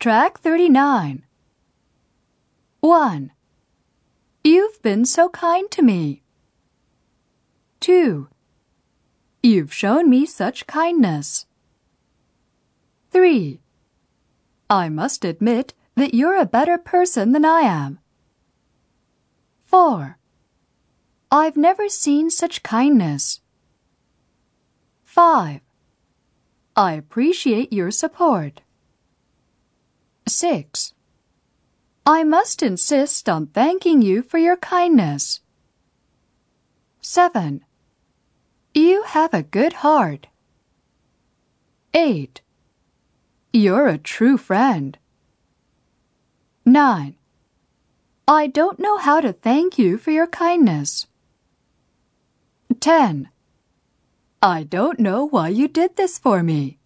Track 39. 1. You've been so kind to me. 2. You've shown me such kindness. 3. I must admit that you're a better person than I am. 4. I've never seen such kindness. 5. I appreciate your support. 6. I must insist on thanking you for your kindness. 7. You have a good heart. 8. You're a true friend. 9. I don't know how to thank you for your kindness. 10. I don't know why you did this for me.